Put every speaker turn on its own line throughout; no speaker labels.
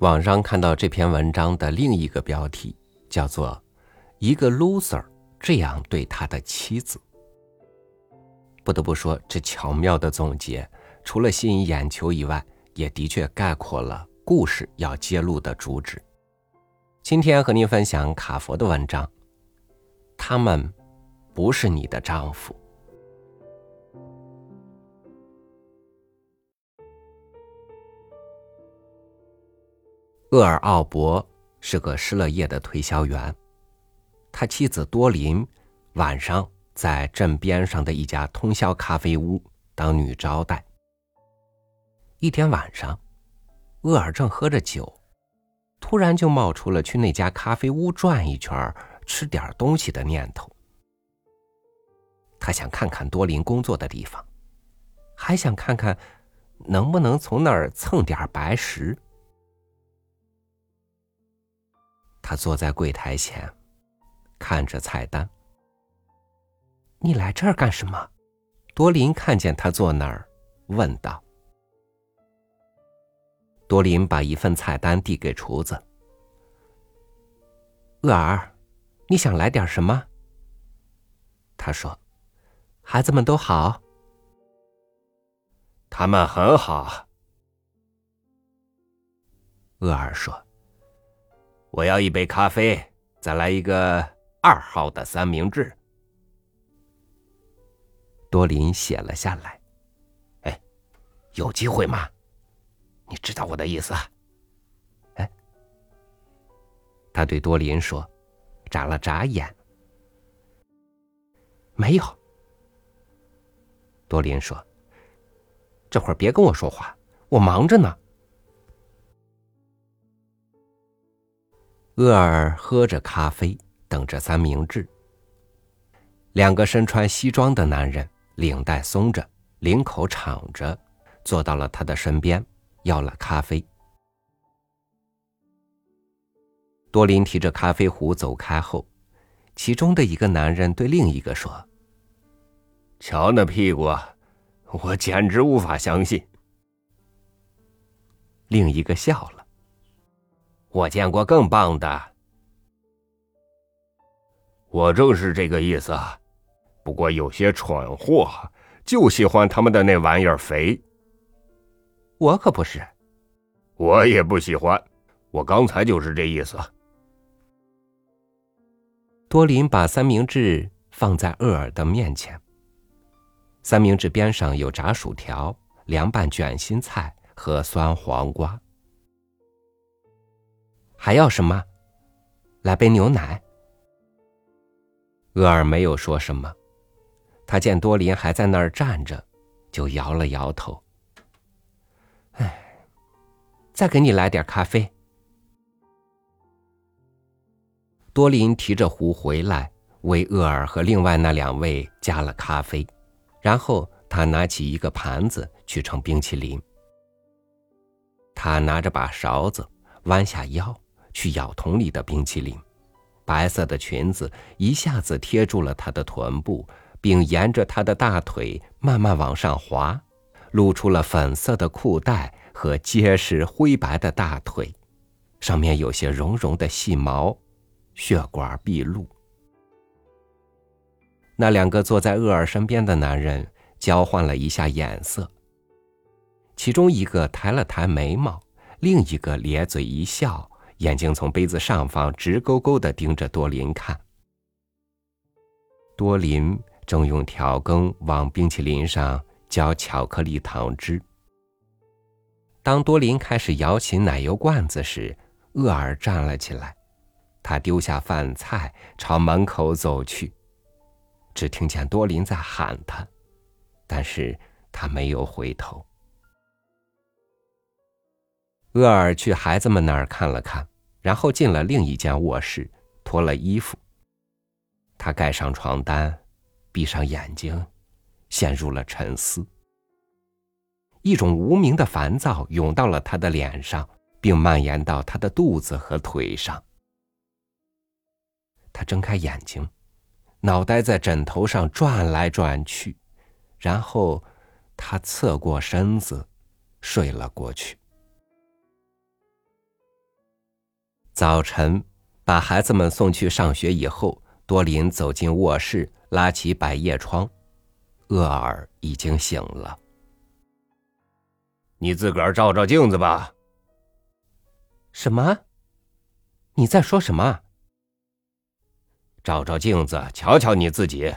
网上看到这篇文章的另一个标题，叫做“一个 loser 这样对他的妻子”。不得不说，这巧妙的总结，除了吸引眼球以外，也的确概括了故事要揭露的主旨。今天和您分享卡佛的文章，他们不是你的丈夫。厄尔奥伯是个失了业的推销员，他妻子多林晚上在镇边上的一家通宵咖啡屋当女招待。一天晚上，厄尔正喝着酒，突然就冒出了去那家咖啡屋转一圈、吃点东西的念头。他想看看多林工作的地方，还想看看能不能从那儿蹭点白食。他坐在柜台前，看着菜单。你来这儿干什么？多林看见他坐那儿，问道。多林把一份菜单递给厨子。厄尔，你想来点什么？他说：“孩子们都好。”
他们很好。
厄尔说。
我要一杯咖啡，再来一个二号的三明治。
多林写了下来。
哎，有机会吗？你知道我的意思。
哎，他对多林说，眨了眨眼。没有。多林说：“这会儿别跟我说话，我忙着呢。”厄尔喝着咖啡，等着三明治。两个身穿西装的男人，领带松着，领口敞着，坐到了他的身边，要了咖啡。多林提着咖啡壶走开后，其中的一个男人对另一个说：“
瞧那屁股，我简直无法相信。”
另一个笑了。
我见过更棒的，我正是这个意思。不过有些蠢货就喜欢他们的那玩意儿肥。
我可不是，
我也不喜欢。我刚才就是这意思。
多林把三明治放在厄尔的面前。三明治边上有炸薯条、凉拌卷心菜和酸黄瓜。还要什么？来杯牛奶。厄尔没有说什么，他见多林还在那儿站着，就摇了摇头。哎，再给你来点咖啡。多林提着壶回来，为厄尔和另外那两位加了咖啡，然后他拿起一个盘子去盛冰淇淋。他拿着把勺子，弯下腰。去咬桶里的冰淇淋，白色的裙子一下子贴住了她的臀部，并沿着她的大腿慢慢往上滑，露出了粉色的裤带和结实灰白的大腿，上面有些绒绒的细毛，血管毕露。那两个坐在厄尔身边的男人交换了一下眼色，其中一个抬了抬眉毛，另一个咧嘴一笑。眼睛从杯子上方直勾勾的盯着多林看。多林正用调羹往冰淇淋上浇巧克力糖汁。当多林开始摇起奶油罐子时，厄尔站了起来，他丢下饭菜朝门口走去。只听见多林在喊他，但是他没有回头。厄尔去孩子们那儿看了看，然后进了另一间卧室，脱了衣服。他盖上床单，闭上眼睛，陷入了沉思。一种无名的烦躁涌到了他的脸上，并蔓延到他的肚子和腿上。他睁开眼睛，脑袋在枕头上转来转去，然后他侧过身子，睡了过去。早晨，把孩子们送去上学以后，多林走进卧室，拉起百叶窗，厄尔已经醒了。
你自个儿照照镜子吧。
什么？你在说什么？
照照镜子，瞧瞧你自己。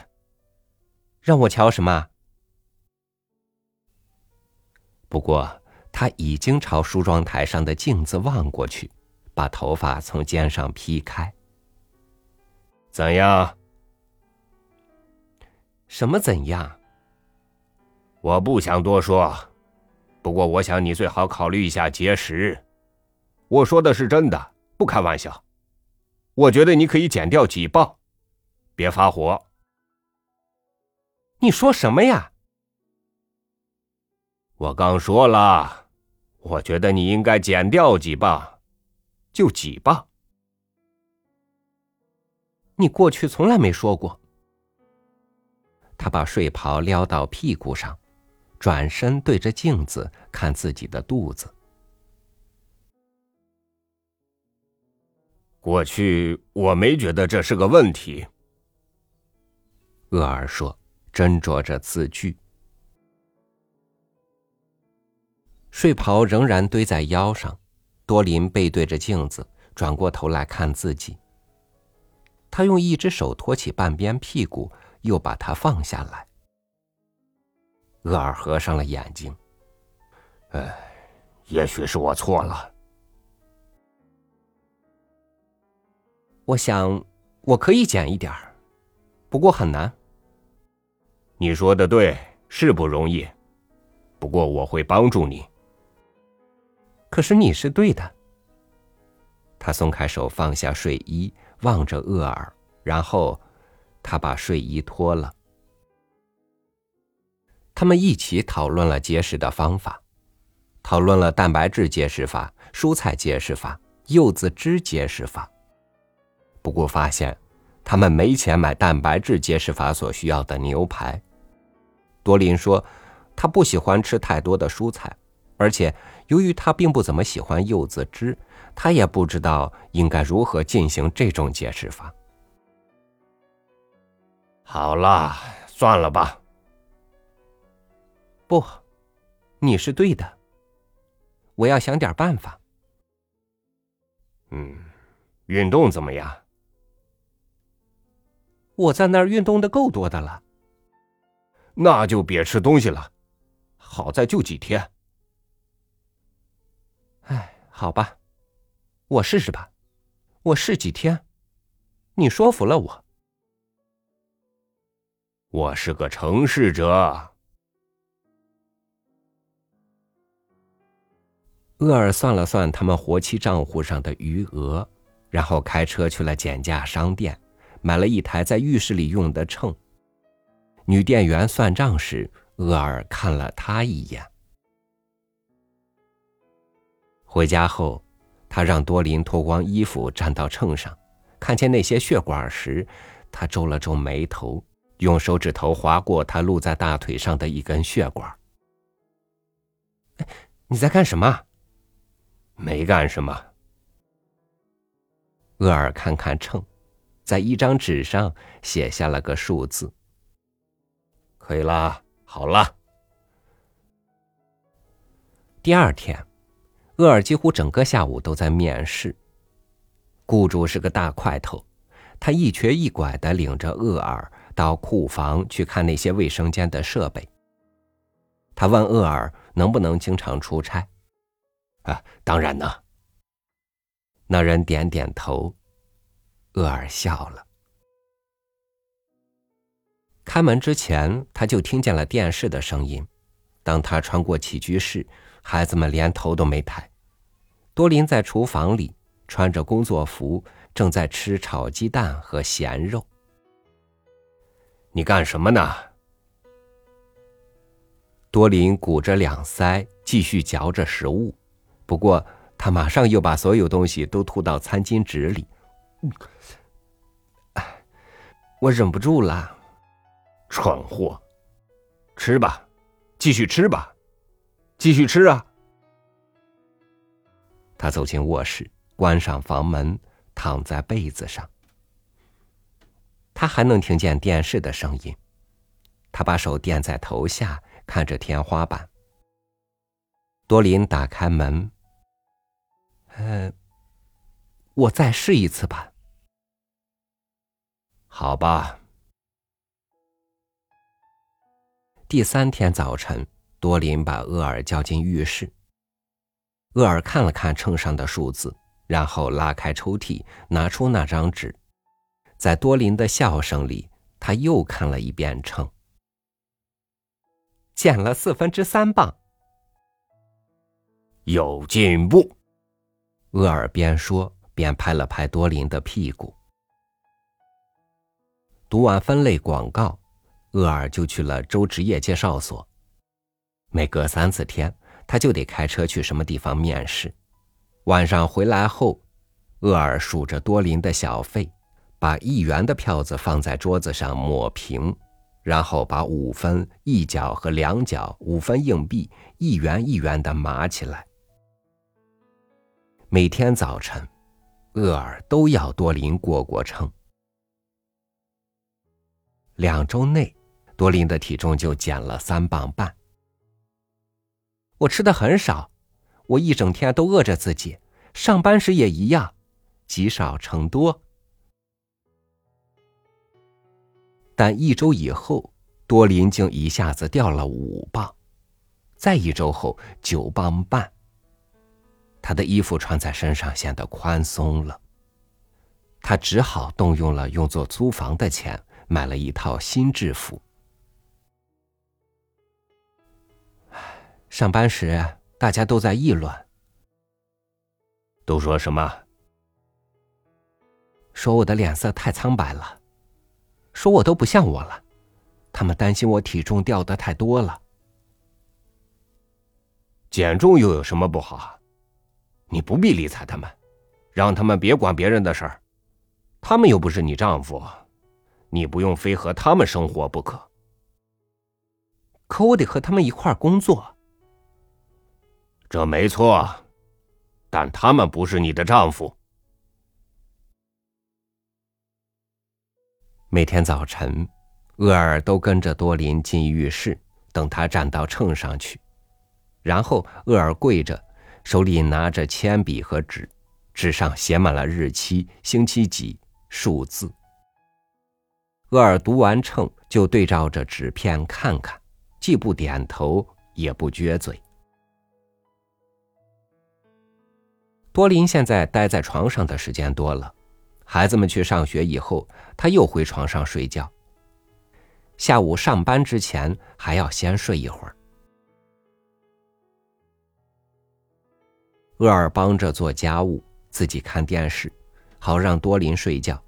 让我瞧什么？不过他已经朝梳妆台上的镜子望过去，把头发从肩上劈开。
怎样？
什么怎样？
我不想多说，不过我想你最好考虑一下节食。我说的是真的，不开玩笑。我觉得你可以减掉几磅，别发火。
你说什么呀？
我刚说了，我觉得你应该减掉几磅，就挤吧。
你过去从来没说过。他把睡袍撩到屁股上，转身对着镜子看自己的肚子。
过去我没觉得这是个问题。
厄尔说，斟酌着字句。睡袍仍然堆在腰上，多林背对着镜子，转过头来看自己。他用一只手托起半边屁股，又把它放下来。厄尔合上了眼睛。
唉，也许是我错了。
我想，我可以减一点儿，不过很难。
你说的对，是不容易，不过我会帮助你。
可是你是对的。他松开手，放下睡衣，望着厄尔，然后他把睡衣脱了。他们一起讨论了节食的方法，讨论了蛋白质节食法、蔬菜节食法、柚子汁节食法。不过发现，他们没钱买蛋白质节食法所需要的牛排。多林说，他不喜欢吃太多的蔬菜。而且，由于他并不怎么喜欢柚子汁，他也不知道应该如何进行这种解释法。
好了，算了吧。
不，你是对的。我要想点办法。
嗯，运动怎么样？
我在那儿运动的够多的了。
那就别吃东西了。好在就几天。
哎，好吧，我试试吧。我试几天，你说服了我。
我是个诚实者。
厄尔算了算他们活期账户上的余额，然后开车去了减价商店，买了一台在浴室里用的秤。女店员算账时，厄尔看了他一眼。回家后，他让多林脱光衣服站到秤上，看见那些血管时，他皱了皱眉头，用手指头划过他露在大腿上的一根血管。你在干什么？
没干什么。
厄尔看看秤，在一张纸上写下了个数字。
可以了，好了。
第二天。厄尔几乎整个下午都在面试。雇主是个大块头，他一瘸一拐的领着厄尔到库房去看那些卫生间的设备。他问厄尔能不能经常出差。
啊，当然呢。
那人点点头。厄尔笑了。开门之前，他就听见了电视的声音。当他穿过起居室，孩子们连头都没抬。多林在厨房里穿着工作服，正在吃炒鸡蛋和咸肉。
你干什么呢？
多林鼓着两腮，继续嚼着食物。不过他马上又把所有东西都吐到餐巾纸里。我忍不住了，
蠢货！吃吧，继续吃吧，继续吃啊！
他走进卧室，关上房门，躺在被子上。他还能听见电视的声音。他把手垫在头下，看着天花板。多林打开门。呃，我再试一次吧。
好吧。
第三天早晨，多林把厄尔叫进浴室。厄尔看了看秤上的数字，然后拉开抽屉，拿出那张纸。在多林的笑声里，他又看了一遍秤，减了四分之三磅。
有进步。
厄尔边说边拍了拍多林的屁股。读完分类广告。厄尔就去了州职业介绍所。每隔三四天，他就得开车去什么地方面试。晚上回来后，厄尔数着多林的小费，把一元的票子放在桌子上抹平，然后把五分、一角和两角五分硬币一元一元的码起来。每天早晨，厄尔都要多林过过秤。两周内。多林的体重就减了三磅半。我吃的很少，我一整天都饿着自己，上班时也一样，积少成多。但一周以后，多林竟一下子掉了五磅，再一周后九磅半。他的衣服穿在身上显得宽松了，他只好动用了用作租房的钱，买了一套新制服。上班时，大家都在议论。
都说什么？
说我的脸色太苍白了，说我都不像我了。他们担心我体重掉的太多了。
减重又有什么不好？你不必理睬他们，让他们别管别人的事儿。他们又不是你丈夫，你不用非和他们生活不可。
可我得和他们一块儿工作。
这没错，但他们不是你的丈夫。
每天早晨，厄尔都跟着多林进浴室，等他站到秤上去，然后厄尔跪着，手里拿着铅笔和纸，纸上写满了日期、星期几、数字。厄尔读完秤，就对照着纸片看看，既不点头，也不撅嘴。多林现在待在床上的时间多了，孩子们去上学以后，他又回床上睡觉。下午上班之前还要先睡一会儿。厄尔帮着做家务，自己看电视，好让多林睡觉。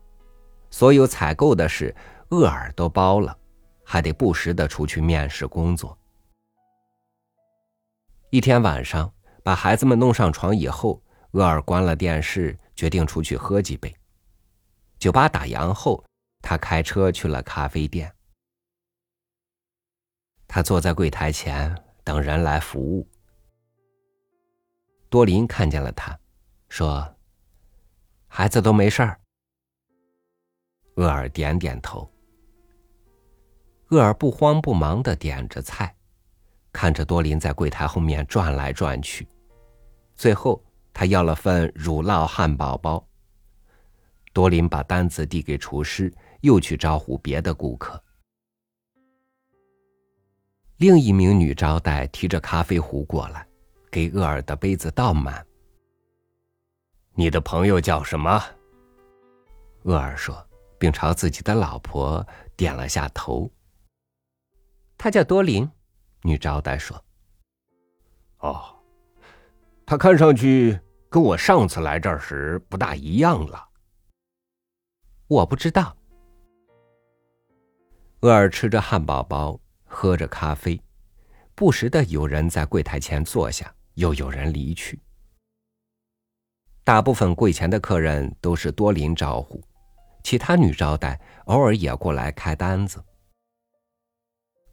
所有采购的事，厄尔都包了，还得不时的出去面试工作。一天晚上，把孩子们弄上床以后。厄尔关了电视，决定出去喝几杯。酒吧打烊后，他开车去了咖啡店。他坐在柜台前等人来服务。多林看见了他，说：“孩子都没事儿。”厄尔点点头。厄尔不慌不忙的点着菜，看着多林在柜台后面转来转去，最后。他要了份乳酪汉堡包。多林把单子递给厨师，又去招呼别的顾客。另一名女招待提着咖啡壶过来，给厄尔的杯子倒满。
你的朋友叫什么？
厄尔说，并朝自己的老婆点了下头。他叫多林，女招待说。
哦。他看上去跟我上次来这儿时不大一样了。
我不知道。厄尔吃着汉堡包，喝着咖啡，不时的有人在柜台前坐下，又有人离去。大部分柜前的客人都是多林招呼，其他女招待偶尔也过来开单子。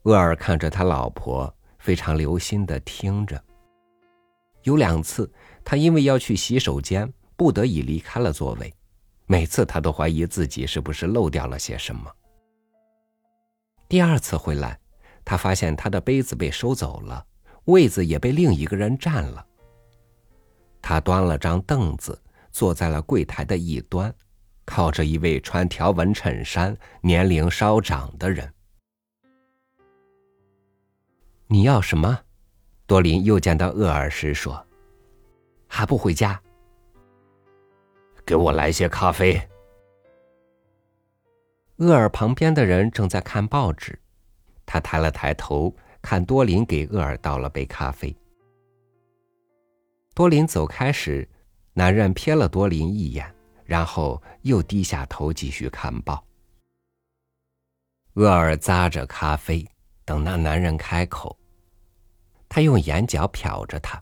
厄尔看着他老婆，非常留心的听着。有两次，他因为要去洗手间，不得已离开了座位。每次他都怀疑自己是不是漏掉了些什么。第二次回来，他发现他的杯子被收走了，位子也被另一个人占了。他端了张凳子，坐在了柜台的一端，靠着一位穿条纹衬衫、年龄稍长的人。你要什么？多林又见到厄尔时说：“还不回家？”
给我来些咖啡。
厄尔旁边的人正在看报纸，他抬了抬头，看多林给厄尔倒了杯咖啡。多林走开时，男人瞥了多林一眼，然后又低下头继续看报。厄尔咂着咖啡，等那男人开口。他用眼角瞟着他。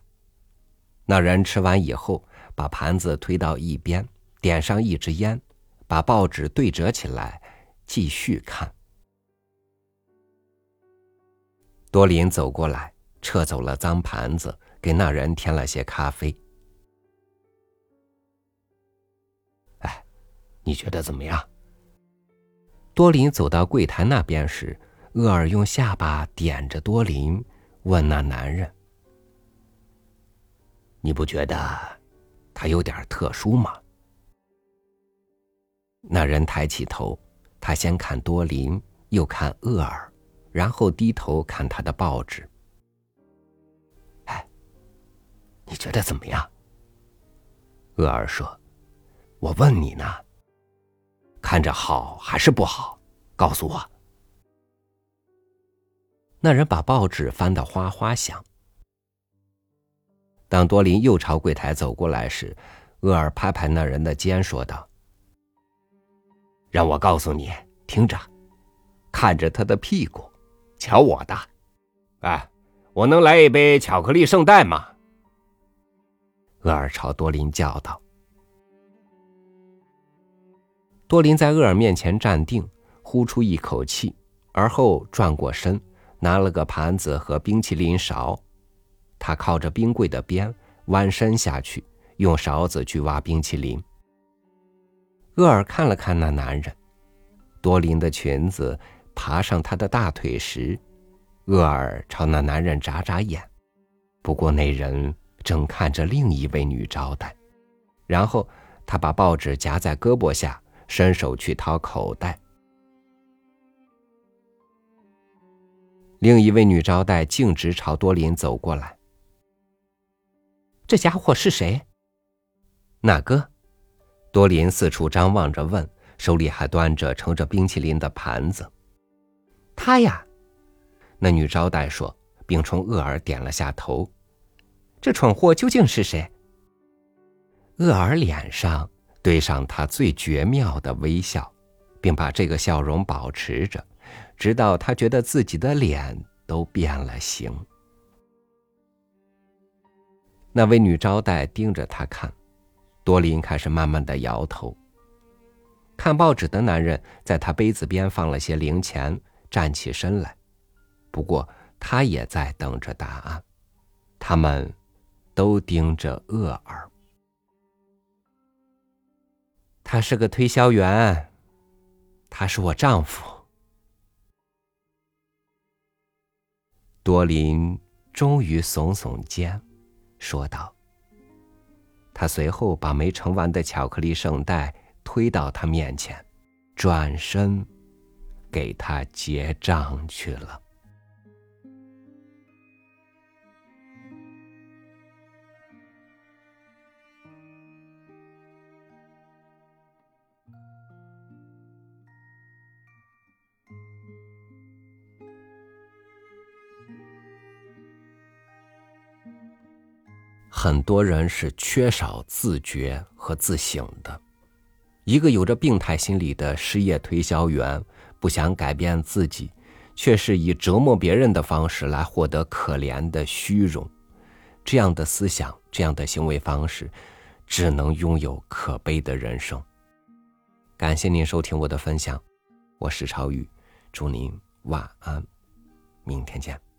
那人吃完以后。把盘子推到一边，点上一支烟，把报纸对折起来，继续看。多林走过来，撤走了脏盘子，给那人添了些咖啡。
哎，你觉得怎么样？
多林走到柜台那边时，厄尔用下巴点着多林，问那男人：“
你不觉得？”他有点特殊吗？
那人抬起头，他先看多林，又看厄尔，然后低头看他的报纸。
哎，你觉得怎么样？
厄尔说：“
我问你呢，看着好还是不好？告诉我。”
那人把报纸翻得哗哗响。当多林又朝柜台走过来时，厄尔拍拍那人的肩，说道：“
让我告诉你，听着，看着他的屁股，瞧我的。哎，我能来一杯巧克力圣代吗？”
厄尔朝多林叫道。多林在厄尔面前站定，呼出一口气，而后转过身，拿了个盘子和冰淇淋勺。他靠着冰柜的边，弯身下去，用勺子去挖冰淇淋。厄尔看了看那男人，多林的裙子爬上他的大腿时，厄尔朝那男人眨眨眼。不过那人正看着另一位女招待，然后他把报纸夹在胳膊下，伸手去掏口袋。另一位女招待径直朝多林走过来。这家伙是谁？哪个？多林四处张望着问，手里还端着盛着冰淇淋的盘子。他呀，那女招待说，并冲厄尔点了下头。这蠢货究竟是谁？厄尔脸上堆上他最绝妙的微笑，并把这个笑容保持着，直到他觉得自己的脸都变了形。那位女招待盯着他看，多林开始慢慢的摇头。看报纸的男人在他杯子边放了些零钱，站起身来，不过他也在等着答案。他们都盯着厄尔。他是个推销员，他是我丈夫。多林终于耸耸肩。说道。他随后把没盛完的巧克力圣代推到他面前，转身给他结账去了。很多人是缺少自觉和自省的。一个有着病态心理的失业推销员，不想改变自己，却是以折磨别人的方式来获得可怜的虚荣。这样的思想，这样的行为方式，只能拥有可悲的人生。感谢您收听我的分享，我是超宇，祝您晚安，明天见。